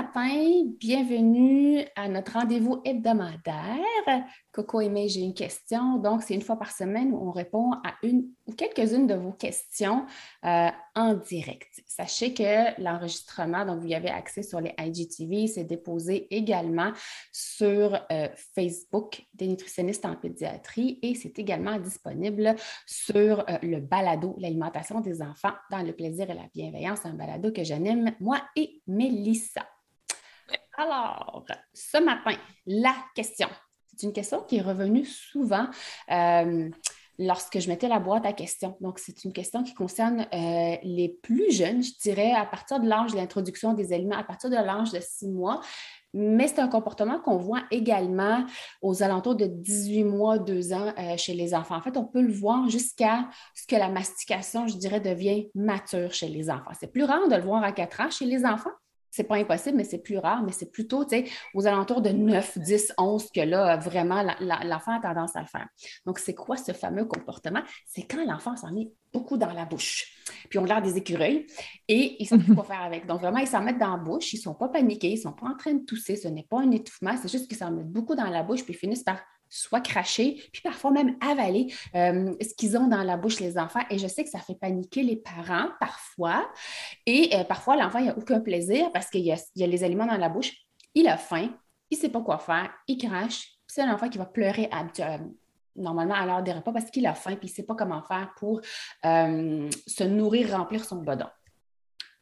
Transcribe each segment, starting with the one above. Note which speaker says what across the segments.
Speaker 1: matin, bienvenue à notre rendez-vous hebdomadaire. Coco et j'ai une question. Donc, c'est une fois par semaine où on répond à une ou quelques-unes de vos questions euh, en direct. Sachez que l'enregistrement, donc vous y avez accès sur les IGTV, c'est déposé également sur euh, Facebook des nutritionnistes en pédiatrie et c'est également disponible sur euh, le balado, l'alimentation des enfants dans le plaisir et la bienveillance, un balado que j'anime moi et Mélissa. Alors, ce matin, la question. C'est une question qui est revenue souvent euh, lorsque je mettais la boîte à questions. Donc, c'est une question qui concerne euh, les plus jeunes, je dirais, à partir de l'âge de l'introduction des aliments, à partir de l'âge de six mois. Mais c'est un comportement qu'on voit également aux alentours de 18 mois, 2 ans euh, chez les enfants. En fait, on peut le voir jusqu'à ce que la mastication, je dirais, devient mature chez les enfants. C'est plus rare de le voir à 4 ans chez les enfants, c'est pas impossible, mais c'est plus rare, mais c'est plutôt aux alentours de 9, 10, 11 que là, vraiment, l'enfant a tendance à le faire. Donc, c'est quoi ce fameux comportement? C'est quand l'enfant s'en met beaucoup dans la bouche. Puis, on l'air des écureuils et ils ne savent plus quoi faire avec. Donc, vraiment, ils s'en mettent dans la bouche, ils ne sont pas paniqués, ils ne sont pas en train de tousser, ce n'est pas un étouffement, c'est juste qu'ils s'en mettent beaucoup dans la bouche puis ils finissent par soit cracher, puis parfois même avaler euh, ce qu'ils ont dans la bouche, les enfants. Et je sais que ça fait paniquer les parents parfois. Et euh, parfois, l'enfant, n'a aucun plaisir parce qu'il y, a, les aliments dans la bouche. Il a faim, il ne sait pas quoi faire, il crache. C'est un enfant qui va pleurer euh, normalement à l'heure des repas parce qu'il a faim puis il ne sait pas comment faire pour se nourrir, remplir son bedon.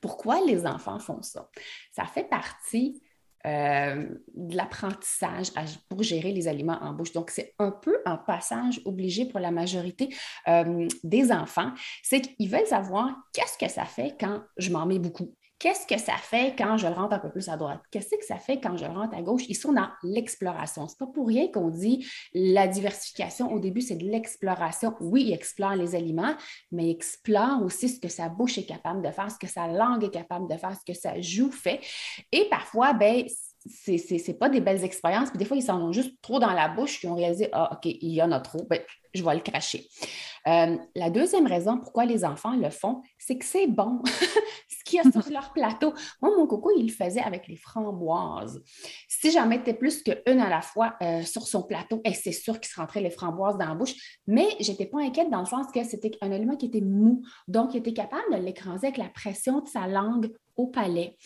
Speaker 1: Pourquoi les enfants font ça? Ça fait partie euh, de l'apprentissage pour gérer les aliments en bouche. Donc, c'est un peu un passage obligé pour la majorité euh, des enfants. C'est qu'ils veulent savoir qu'est-ce que ça fait quand je m'en mets beaucoup. Qu'est-ce que ça fait quand je rentre un peu plus à droite? Qu'est-ce que ça fait quand je rentre à gauche? Ils sont dans l'exploration. Ce n'est pas pour rien qu'on dit la diversification. Au début, c'est de l'exploration. Oui, ils explorent les aliments, mais ils explorent aussi ce que sa bouche est capable de faire, ce que sa langue est capable de faire, ce que sa joue fait. Et parfois, ben, c'est pas des belles expériences. Puis des fois, ils s'en ont juste trop dans la bouche, ils ont réalisé, ah, OK, il y en a trop, ben, je vais le cracher. Euh, la deuxième raison pourquoi les enfants le font, c'est que c'est bon. Y a sur leur plateau. Moi, mon coco, il le faisait avec les framboises. Si j'en mettais plus qu'une à la fois euh, sur son plateau, c'est sûr qu'il se rentrait les framboises dans la bouche, mais je n'étais pas inquiète dans le sens que c'était un aliment qui était mou. Donc, il était capable de l'écraser avec la pression de sa langue au palais.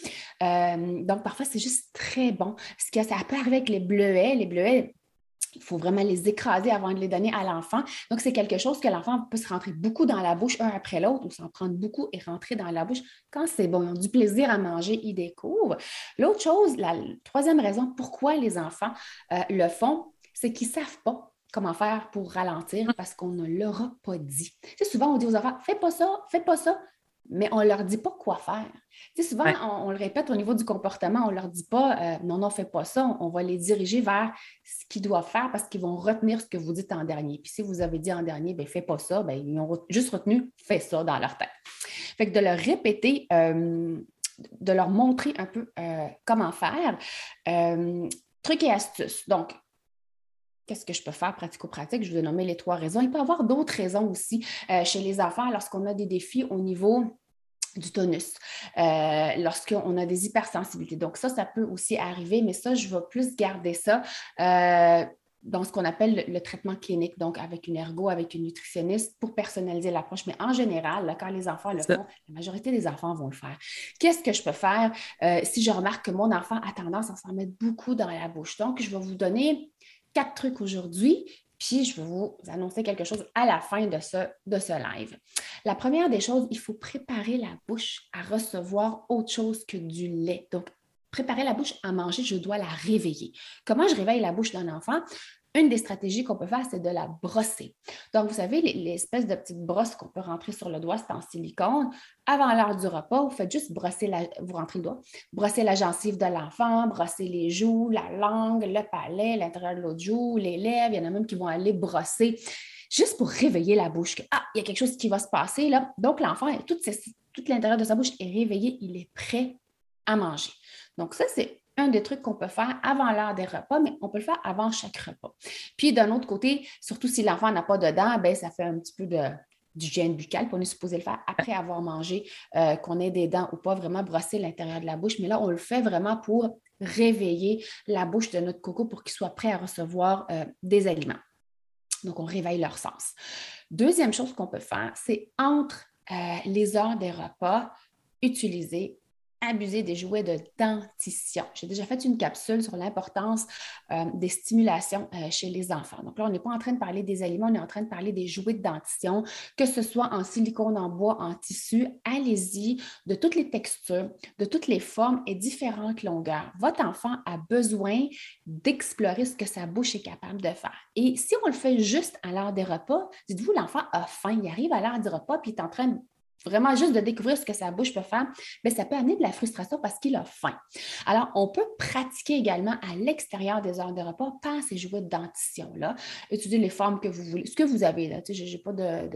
Speaker 1: Euh, donc, parfois, c'est juste très bon. Ce que ça peut arriver avec les bleuets. Les bleuets, il faut vraiment les écraser avant de les donner à l'enfant. Donc, c'est quelque chose que l'enfant peut se rentrer beaucoup dans la bouche, un après l'autre, ou s'en prendre beaucoup et rentrer dans la bouche. Quand c'est bon, ils ont du plaisir à manger, ils découvrent. L'autre chose, la troisième raison pourquoi les enfants euh, le font, c'est qu'ils ne savent pas comment faire pour ralentir parce qu'on ne leur a pas dit. Souvent, on dit aux enfants, fais pas ça, fais pas ça mais on ne leur dit pas quoi faire. Tu sais, souvent, on, le répète au niveau du comportement, on ne leur dit pas euh, non, non, fais pas ça. On, va les diriger vers ce qu'ils doivent faire parce qu'ils vont retenir ce que vous dites en dernier. Puis si vous avez dit en dernier, ben fais pas ça, ben, ils ont juste retenu fais ça dans leur tête. Fait que de leur répéter, euh, de leur montrer un peu euh, comment faire. truc et astuce. Donc, Qu'est-ce que je peux faire pratico-pratique? Je vous ai nommé les trois raisons. Il peut y avoir d'autres raisons aussi chez les enfants lorsqu'on a des défis au niveau du tonus, euh, lorsqu'on a des hypersensibilités. Donc ça, ça peut aussi arriver, mais ça, je vais plus garder ça. Euh, dans ce qu'on appelle le, traitement clinique, donc avec une ergo, avec une nutritionniste pour personnaliser l'approche. Mais en général, quand les enfants le font, la majorité des enfants vont le faire. Qu'est-ce que je peux faire? Euh, si je remarque que mon enfant a tendance à s'en mettre beaucoup dans la bouche? Donc, je vais vous donner quatre trucs aujourd'hui, puis je vais vous annoncer quelque chose à la fin de ce, de ce live. La première des choses, il faut préparer la bouche à recevoir autre chose que du lait. Préparer la bouche à manger, je dois la réveiller. Comment je réveille la bouche d'un enfant? Une des stratégies qu'on peut faire, c'est de la brosser. Donc, vous savez, l'espèce de petite brosse qu'on peut rentrer sur le doigt, c'est en silicone. Avant l'heure du repas, vous faites juste brosser la, vous rentrez le doigt, brosser la gencive de l'enfant, brosser les joues, la langue, le palais, l'intérieur de l'autre joue, les lèvres. Il y en a même qui vont aller brosser juste pour réveiller la bouche. Ah, il y a quelque chose qui va se passer là. Donc, l'enfant, tout l'intérieur de sa bouche est réveillé, il est prêt à manger. Donc, ça, c'est un des trucs qu'on peut faire avant l'heure des repas, mais on peut le faire avant chaque repas. Puis d'un autre côté, surtout si l'enfant n'a pas de dents, ben, ça fait un petit peu de d'hygiène buccale, on est supposé le faire après avoir mangé, euh, qu'on ait des dents ou pas, vraiment brosser l'intérieur de la bouche. Mais là, on le fait vraiment pour réveiller la bouche de notre coco pour qu'il soit prêt à recevoir euh, des aliments. Donc, on réveille leur sens. Deuxième chose qu'on peut faire, c'est entre euh, les heures des repas, utiliser abuser des jouets de dentition. J'ai déjà fait une capsule sur l'importance euh, des stimulations euh, chez les enfants. Donc là, on n'est pas en train de parler des aliments, on est en train de parler des jouets de dentition, que ce soit en silicone, en bois, en tissu. Allez-y, de toutes les textures, de toutes les formes et différentes longueurs. Votre enfant a besoin d'explorer ce que sa bouche est capable de faire. Et si on le fait juste à l'heure des repas, dites-vous, l'enfant a faim, il arrive à l'heure du repas, puis il est en train vraiment juste de découvrir ce que sa bouche peut faire, mais ça peut amener de la frustration parce qu'il a faim. Alors, on peut pratiquer également à l'extérieur des heures de repas par ces jouets de dentition-là, étudier les formes que vous voulez, ce que vous avez là. Je n'ai pas de,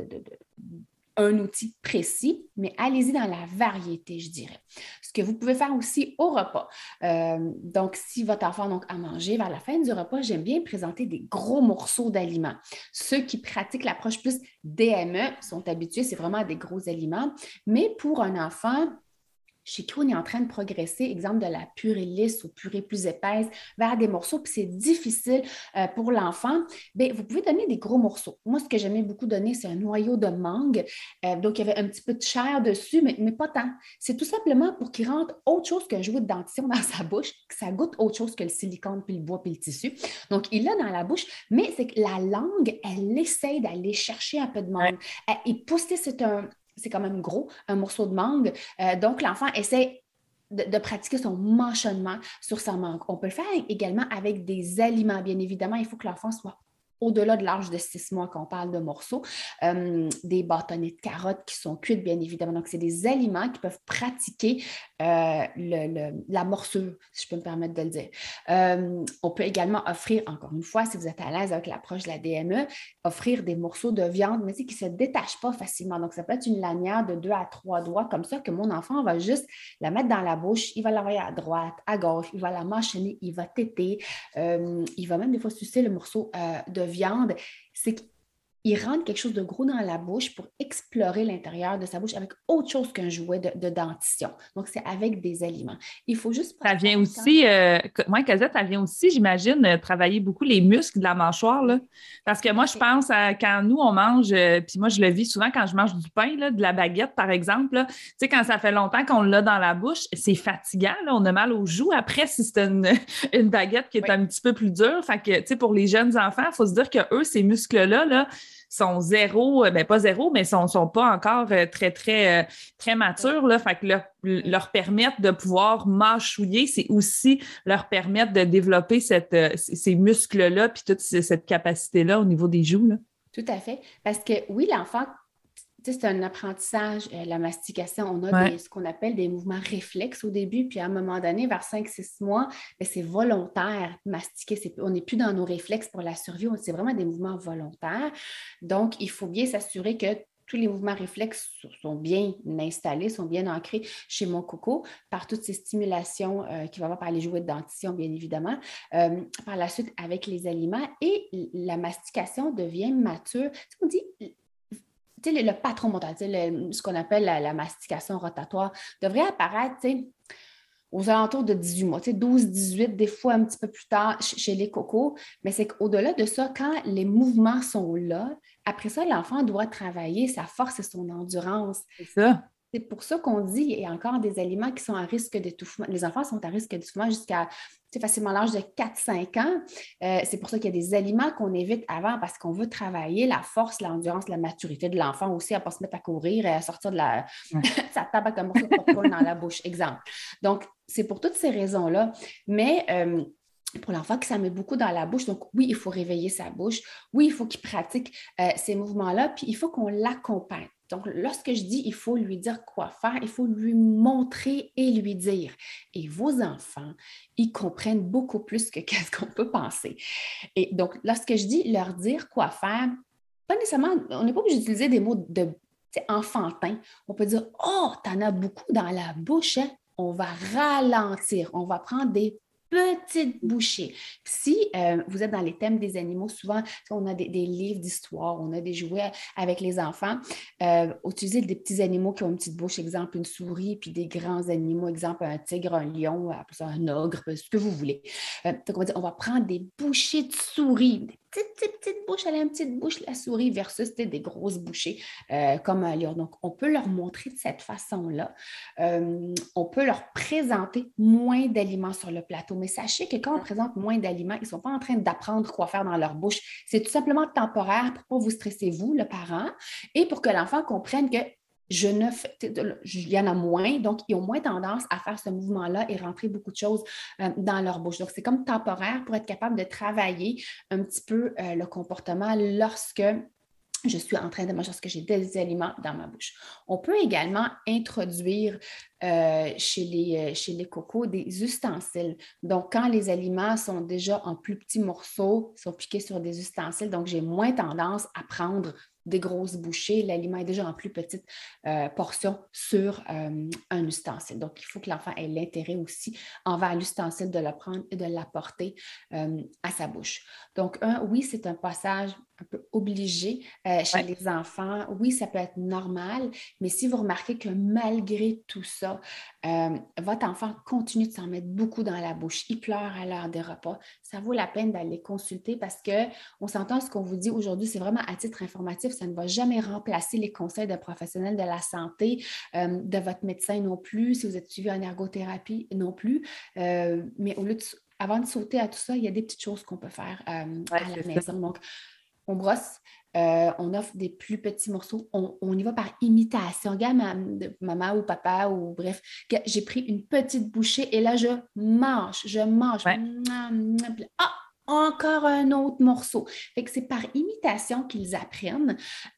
Speaker 1: un outil précis, mais allez-y dans la variété, je dirais. Ce que vous pouvez faire aussi au repas. Euh, donc, si votre enfant a mangé vers la fin du repas, j'aime bien présenter des gros morceaux d'aliments. Ceux qui pratiquent l'approche plus DME sont habitués, c'est vraiment des gros aliments. Mais pour un enfant, chez qui on est en train de progresser, exemple de la purée lisse ou purée plus épaisse, vers des morceaux, puis c'est difficile euh, pour l'enfant, bien, vous pouvez donner des gros morceaux. Moi, ce que j'aimais beaucoup donner, c'est un noyau de mangue. Euh, donc, il y avait un petit peu de chair dessus, mais, mais pas tant. C'est tout simplement pour qu'il rentre autre chose qu'un jouet de dentition dans sa bouche, que ça goûte autre chose que le silicone, puis le bois, puis le tissu. Donc, il l'a dans la bouche, mais c'est que la langue, elle essaie d'aller chercher un peu de mangue. Et pousser, c'est un, c'est quand même gros, un morceau de mangue. Euh, donc, l'enfant essaie de, pratiquer son mâchonnement sur sa mangue. On peut le faire également avec des aliments. Bien évidemment, il faut que l'enfant soit au-delà de l'âge de six mois qu'on parle de morceaux, euh, des bâtonnets de carottes qui sont cuites, bien évidemment. Donc, c'est des aliments qui peuvent pratiquer euh, la morsure, si je peux me permettre de le dire. Euh, on peut également offrir, encore une fois, si vous êtes à l'aise avec l'approche de la DME, offrir des morceaux de viande, mais qui ne se détachent pas facilement. Donc, ça peut être une lanière de deux à trois doigts, comme ça, que mon enfant va juste la mettre dans la bouche, il va l'envoyer à droite, à gauche, il va la mâchonner, il va téter, il va même des fois sucer le morceau de viande, c'est qu'il rentre quelque chose de gros dans la bouche pour explorer l'intérieur de sa bouche avec autre chose qu'un jouet de, dentition. Donc, c'est avec des aliments. Il faut juste...
Speaker 2: Ça vient aussi, euh, moi, Casette, ça vient aussi, j'imagine, euh, travailler beaucoup les muscles de la mâchoire. Là. Parce que moi, je pense à quand nous, on mange, euh, puis moi, je le vis souvent quand je mange du pain, là, de la baguette, par exemple. Tu sais, quand ça fait longtemps qu'on l'a dans la bouche, c'est fatigant. Là, on a mal aux joues. Après, si c'est une, une, baguette qui est un petit peu plus dure, fait que, tu sais, pour les jeunes enfants, il faut se dire que eux, ces muscles-là, là, sont zéro, euh, ben pas zéro, mais sont, sont pas encore euh, très, très, euh, très matures. Là, fait que leur, leur permettre de pouvoir mâchouiller, c'est aussi leur permettre de développer cette, ces muscles-là, puis toute cette capacité-là au niveau des joues. Là.
Speaker 1: Tout à fait. Parce que oui, l'enfant c'est un apprentissage, euh, la mastication. On a ce qu'on appelle des mouvements réflexes au début, puis à un moment donné, vers 5-6 mois, ben, c'est volontaire mastiquer. on n'est plus dans nos réflexes pour la survie, c'est vraiment des mouvements volontaires. Donc, il faut bien s'assurer que tous les mouvements réflexes sont bien installés, sont bien ancrés chez mon coco par toutes ces stimulations euh, qu'il va avoir par les jouets de dentition, bien évidemment. Euh, par la suite, avec les aliments et la mastication devient mature. On dit le, patron mental, ce qu'on appelle la, mastication rotatoire, devrait apparaître aux alentours de 18 mois, tu sais, 12, 18, des fois un petit peu plus tard chez les cocos. Mais c'est qu'au-delà de ça, quand les mouvements sont là, après ça, l'enfant doit travailler sa force et son endurance.
Speaker 2: C'est ça.
Speaker 1: C'est pour ça qu'on dit qu'il y a encore des aliments qui sont à risque d'étouffement. Les enfants sont à risque d'étouffement jusqu'à facilement l'âge de 4-5 ans. Euh, c'est pour ça qu'il y a des aliments qu'on évite avant parce qu'on veut travailler la force, l'endurance, la maturité de l'enfant aussi, à ne pas se mettre à courir et à sortir de la... sa table avec un popcorn dans la bouche, exemple. Donc, c'est pour toutes ces raisons-là. Mais... Euh, pour l'enfant que ça met beaucoup dans la bouche. Donc, oui, il faut réveiller sa bouche. Oui, il faut qu'il pratique euh, ces mouvements-là. Puis, il faut qu'on l'accompagne. Donc, lorsque je dis il faut lui dire quoi faire, il faut lui montrer et lui dire. Et vos enfants, ils comprennent beaucoup plus que qu'est-ce qu'on peut penser. Et donc, lorsque je dis leur dire quoi faire, pas nécessairement, on n'est pas obligé d'utiliser des mots de. On peut dire Oh, t'en as beaucoup dans la bouche, hein? on va ralentir, on va prendre des petite bouchée. Si euh, vous êtes dans les thèmes des animaux, souvent, on a des, livres d'histoire, on a des jouets avec les enfants. Euh, utiliser des petits animaux qui ont une petite bouche, exemple une souris, puis des grands animaux, exemple un tigre, un lion, un ogre, ce que vous voulez. Euh, donc, on va, dire, on va prendre des bouchées de souris, petite, petite, bouche, elle a une petite bouche, la souris, versus des grosses bouchées euh, comme un lion. Donc, on peut leur montrer de cette façon-là. Euh, on peut leur présenter moins d'aliments sur le plateau. Mais sachez que quand on présente moins d'aliments, ils ne sont pas en train d'apprendre quoi faire dans leur bouche. C'est tout simplement temporaire pour ne pas vous stresser, vous, le parent, et pour que l'enfant comprenne que je ne fais, il y en a moins, donc ils ont moins tendance à faire ce mouvement-là et rentrer beaucoup de choses euh, dans leur bouche. Donc, c'est comme temporaire pour être capable de travailler un petit peu euh, le comportement lorsque je suis en train de manger, lorsque j'ai des aliments dans ma bouche. On peut également introduire euh, chez, les, chez les cocos des ustensiles. Donc, quand les aliments sont déjà en plus petits morceaux, sont piqués sur des ustensiles, donc j'ai moins tendance à prendre des grosses bouchées, l'aliment est déjà en plus petite euh, portion sur euh, un ustensile. Donc, il faut que l'enfant ait l'intérêt aussi envers l'ustensile de le prendre et de l'apporter euh, à sa bouche. Donc, un, oui, c'est un passage un peu obligé chez les enfants. Oui, ça peut être normal, mais si vous remarquez que malgré tout ça, votre enfant continue de s'en mettre beaucoup dans la bouche, il pleure à l'heure des repas, ça vaut la peine d'aller consulter parce qu'on s'entend ce qu'on vous dit aujourd'hui, c'est vraiment à titre informatif ça ne va jamais remplacer les conseils de professionnels de la santé, euh, de votre médecin non plus, si vous êtes suivi en ergothérapie non plus. Euh, mais au lieu de, avant de sauter à tout ça, il y a des petites choses qu'on peut faire euh, à la maison. Donc, on brosse, on offre des plus petits morceaux, on, y va par imitation. Regarde, maman ou papa ou bref, j'ai pris une petite bouchée et là, je mange, je mange. Ah, encore un autre morceau. Fait que c'est par imitation qu'ils apprennent.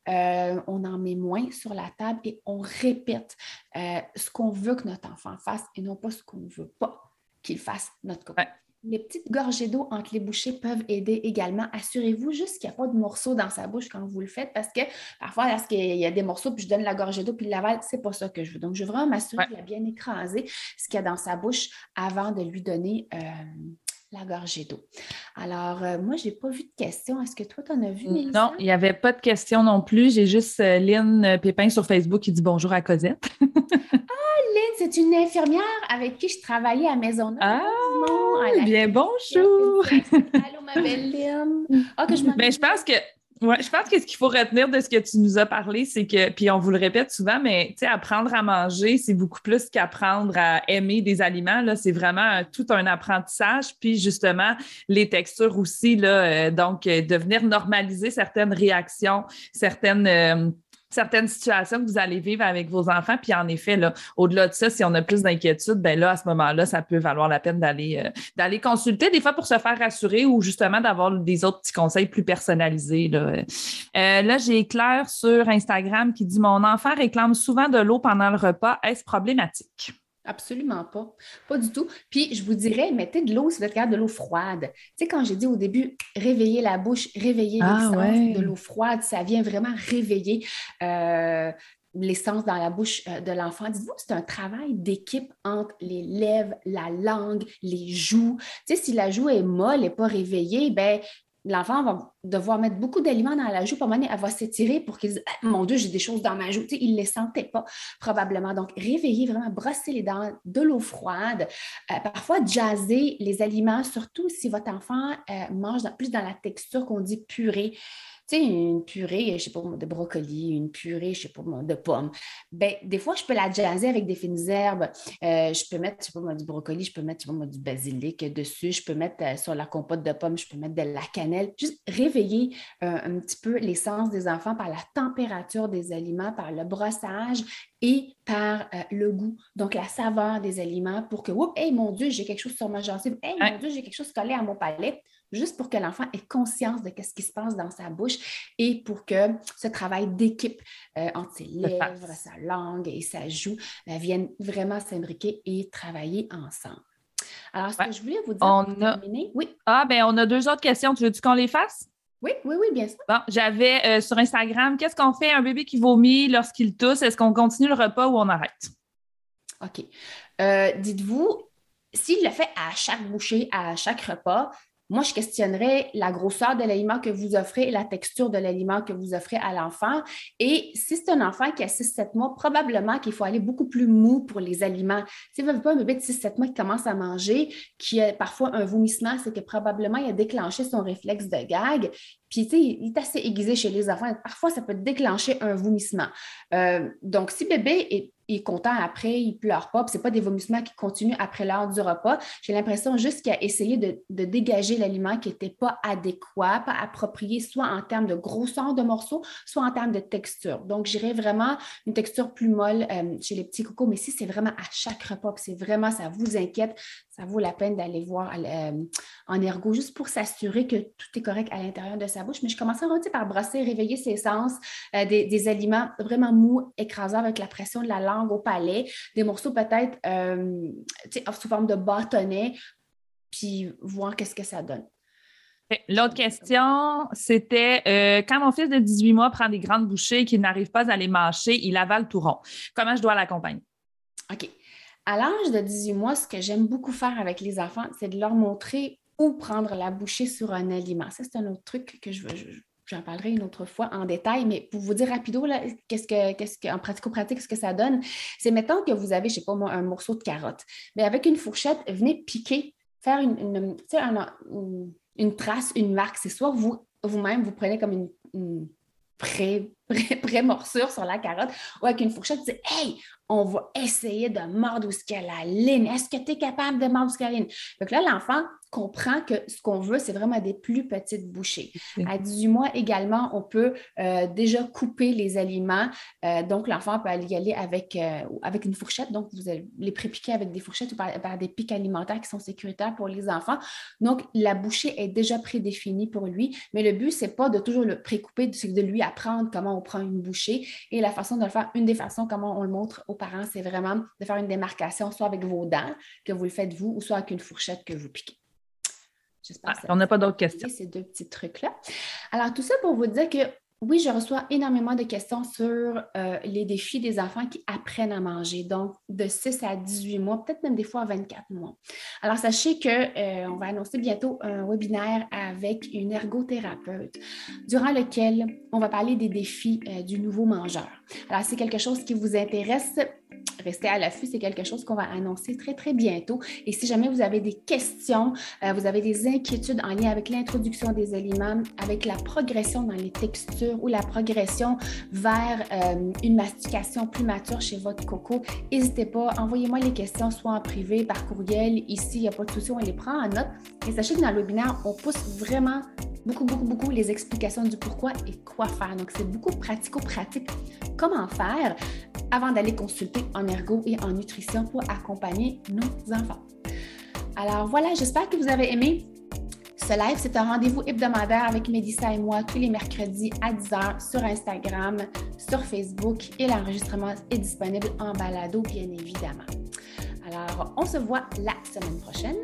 Speaker 1: Euh, on en met moins sur la table et on répète euh, ce qu'on veut que notre enfant fasse et non pas ce qu'on ne veut pas qu'il fasse notre copain. Les petites gorgées d'eau entre les bouchées peuvent aider également. Assurez-vous juste qu'il n'y a pas de morceaux dans sa bouche quand vous le faites parce que parfois, lorsqu'il y a des morceaux, puis je donne la gorgée d'eau, puis il l'avale, c'est pas ça que je veux. Donc, je veux vraiment m'assurer qu'il a bien écrasé ce qu'il y a dans sa bouche avant de lui donner euh, la gorgée d'eau. Alors, euh, moi, je n'ai pas vu de questions. Est-ce que toi, tu en as vu, Mélissa?
Speaker 2: Non, il n'y avait pas de questions non plus. J'ai juste euh, Lynn euh, Pépin sur Facebook qui dit bonjour à Cosette.
Speaker 1: ah, Lynn, c'est une infirmière avec qui je travaillais à Maison.
Speaker 2: Ah, bien bonjour.
Speaker 1: Allô, ma belle Lynn.
Speaker 2: Ah, que je, ben, je pense que oui, je pense que ce qu'il faut retenir de ce que tu nous as parlé, c'est que, puis on vous le répète souvent, mais tu sais, apprendre à manger, c'est beaucoup plus qu'apprendre à aimer des aliments. Là, c'est vraiment tout un apprentissage. Puis justement, les textures aussi, là, euh, donc, euh, de venir normaliser certaines réactions, certaines. Euh, certaines situations que vous allez vivre avec vos enfants. Puis en effet, là, au-delà de ça, si on a plus d'inquiétude, ben là, à ce moment-là, ça peut valoir la peine d'aller euh, consulter, des fois pour se faire rassurer ou justement d'avoir des autres petits conseils plus personnalisés. Là, euh, là j'ai Claire sur Instagram qui dit Mon enfant réclame souvent de l'eau pendant le repas. Est-ce problématique?
Speaker 1: Absolument pas. Pas du tout. Puis, je vous dirais, mettez de l'eau si vous êtes capable de l'eau froide. Tu sais, quand j'ai dit au début, réveiller la bouche, réveiller ah, de l'eau froide, ça vient vraiment réveiller euh, l'essence dans la bouche euh, de l'enfant. Dites-vous, c'est un travail d'équipe entre les lèvres, la langue, les joues. Tu sais, si la joue est molle et pas réveillée, ben l'enfant va devoir mettre beaucoup d'aliments dans la joue, pour un elle va s'étirer pour qu'il dise ah, Mon Dieu, j'ai des choses dans ma joue. il ne les sentait pas, probablement. Donc, réveiller, vraiment brosser les dents, de l'eau froide. Euh, parfois, jazzer les aliments, surtout si votre enfant euh, mange plus dans la texture qu'on dit purée tu sais, une purée, je sais pas, de brocoli, une purée, je sais pas, de pommes. Ben, des fois, je peux la jazzer avec des fines herbes. Euh, je peux mettre, je sais pas, du brocoli, je peux mettre, je sais pas, du basilic dessus. Je peux mettre euh, sur la compote de pommes, je peux mettre de la cannelle. Juste réveiller euh, un petit peu l'essence des enfants par la température des aliments, par le brossage et par le goût, donc la saveur des aliments pour que, oups, hey, mon Dieu, j'ai quelque chose sur ma gencive, hey, mon Dieu, j'ai quelque chose collé à mon palais juste pour que l'enfant ait conscience de ce qui se passe dans sa bouche et pour que ce travail d'équipe euh, entre ses lèvres, sa langue et sa joue euh, vienne vraiment s'imbriquer et travailler ensemble. Alors, ce que je voulais vous dire,
Speaker 2: on a... oui. Ah, ben on a deux autres questions. Tu veux-tu qu'on les fasse?
Speaker 1: Oui, oui, oui, bien sûr.
Speaker 2: Bon, j'avais euh, sur Instagram, qu'est-ce qu'on fait un bébé qui vomit lorsqu'il tousse? Est-ce qu'on continue le repas ou on arrête?
Speaker 1: OK. Dites-vous, s'il le fait à chaque bouchée, à chaque repas, moi, je questionnerais la grosseur de l'aliment que vous offrez et la texture de l'aliment que vous offrez à l'enfant. Et si c'est un enfant qui a 6-7 mois, probablement qu'il faut aller beaucoup plus mou pour les aliments. Si vous n'avez pas un bébé de 6-7 mois qui commence à manger, qui a parfois un vomissement, c'est que probablement il a déclenché son réflexe de gag. Puis, tu sais, il est assez aiguisé chez les enfants. Parfois, ça peut déclencher un vomissement. Euh, donc, si bébé est il est content après, il pleure pas, ce n'est pas des vomissements qui continuent après l'heure du repas. J'ai l'impression juste qu'il a essayé de, dégager l'aliment qui n'était pas adéquat, pas approprié, soit en termes de grosseur de morceaux, soit en termes de texture. Donc, j'irais vraiment une texture plus molle euh, chez les petits cocos, mais si c'est vraiment à chaque repas, que c'est vraiment, ça vous inquiète, ça vaut la peine d'aller voir euh, en ergo juste pour s'assurer que tout est correct à l'intérieur de sa bouche. Mais je commencerai par brasser, réveiller ses sens, euh, des, aliments vraiment mous, écrasants avec la pression de la langue au palais, des morceaux peut-être euh, sous forme de bâtonnet, puis voir qu'est-ce que ça donne.
Speaker 2: L'autre question, c'était quand mon fils de 18 mois prend des grandes bouchées et qu'il n'arrive pas à les mâcher, il avale tout rond. Comment je dois l'accompagner?
Speaker 1: OK. À l'âge de 18 mois, ce que j'aime beaucoup faire avec les enfants, c'est de leur montrer où prendre la bouchée sur un aliment. Ça, c'est un autre truc que je veux. J'en parlerai une autre fois en détail, mais pour vous dire rapido, qu'est-ce que, qu'est-ce que, en pratico-pratique, ce que ça donne, c'est mettons que vous avez, je ne sais pas moi, un morceau de carotte. Mais avec une fourchette, venez piquer, faire une, une, trace, une marque. C'est soit vous, vous-même, vous prenez comme une, une pré-morsure sur la carotte ou avec une fourchette, vous dites Hey, on va essayer de mordre où ce la ligne. Est-ce que tu es capable de mordre où ce la ligne? Donc là, l'enfant comprend que ce qu'on veut, c'est vraiment des plus petites bouchées. À 18 mois également, on peut euh, déjà couper les aliments. Euh, donc, l'enfant peut y aller avec, euh, avec une fourchette. Donc, vous allez les prépiquer avec des fourchettes ou par, des pics alimentaires qui sont sécuritaires pour les enfants. Donc, la bouchée est déjà prédéfinie pour lui. Mais le but, c'est pas de toujours le précouper, c'est de lui apprendre comment on prend une bouchée. Et la façon de le faire, une des façons comment on le montre aux parents, c'est vraiment de faire une démarcation, soit avec vos dents, que vous le faites vous, ou soit avec une fourchette que vous piquez.
Speaker 2: J'espère ah, on n'a pas d'autres questions.
Speaker 1: Ces deux petits trucs-là. Alors, tout ça pour vous dire que oui, je reçois énormément de questions sur euh, les défis des enfants qui apprennent à manger, donc de 6 à 18 mois, peut-être même des fois à 24 mois. Alors, sachez qu'on euh, va annoncer bientôt un webinaire avec une ergothérapeute durant lequel on va parler des défis euh, du nouveau mangeur. Alors, c'est quelque chose qui vous intéresse, restez à l'affût, c'est quelque chose qu'on va annoncer très, très bientôt. Et si jamais vous avez des questions, euh, vous avez des inquiétudes en lien avec l'introduction des aliments, avec la progression dans les textures ou la progression vers euh, une mastication plus mature chez votre coco, n'hésitez pas, envoyez-moi les questions soit en privé, par courriel. Ici, il n'y a pas de souci, on les prend en note. Et sachez que dans le webinaire, on pousse vraiment beaucoup, beaucoup, beaucoup les explications du pourquoi et quoi faire. Donc, c'est beaucoup pratico-pratique. Comment faire avant d'aller consulter en ergo et en nutrition pour accompagner nos enfants? Alors voilà, j'espère que vous avez aimé. Ce live, c'est un rendez-vous hebdomadaire avec Mélissa et moi tous les mercredis à 10h sur Instagram, sur Facebook et l'enregistrement est disponible en balado, bien évidemment. Alors, on se voit la semaine prochaine